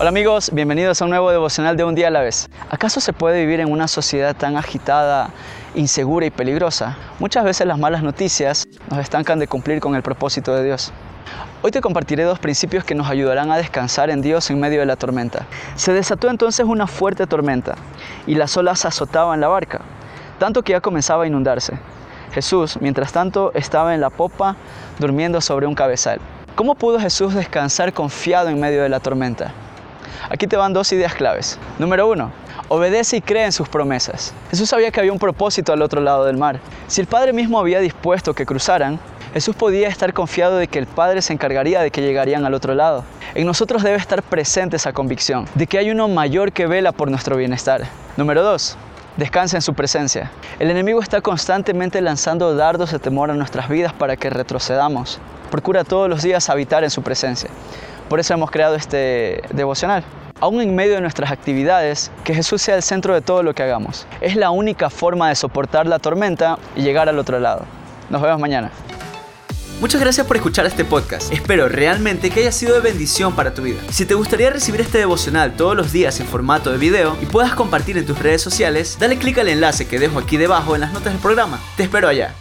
Hola amigos, bienvenidos a un nuevo devocional de un día a la vez. ¿Acaso se puede vivir en una sociedad tan agitada, insegura y peligrosa? Muchas veces las malas noticias nos estancan de cumplir con el propósito de Dios. Hoy te compartiré dos principios que nos ayudarán a descansar en Dios en medio de la tormenta. Se desató entonces una fuerte tormenta y las olas azotaban la barca, tanto que ya comenzaba a inundarse. Jesús, mientras tanto, estaba en la popa durmiendo sobre un cabezal. ¿Cómo pudo Jesús descansar confiado en medio de la tormenta? Aquí te van dos ideas claves. Número uno, obedece y cree en sus promesas. Jesús sabía que había un propósito al otro lado del mar. Si el Padre mismo había dispuesto que cruzaran, Jesús podía estar confiado de que el Padre se encargaría de que llegarían al otro lado. En nosotros debe estar presente esa convicción de que hay uno mayor que vela por nuestro bienestar. Número dos, Descansa en su presencia. El enemigo está constantemente lanzando dardos de temor a nuestras vidas para que retrocedamos. Procura todos los días habitar en su presencia. Por eso hemos creado este devocional. Aún en medio de nuestras actividades, que Jesús sea el centro de todo lo que hagamos. Es la única forma de soportar la tormenta y llegar al otro lado. Nos vemos mañana. Muchas gracias por escuchar este podcast. Espero realmente que haya sido de bendición para tu vida. Si te gustaría recibir este devocional todos los días en formato de video y puedas compartir en tus redes sociales, dale clic al enlace que dejo aquí debajo en las notas del programa. Te espero allá.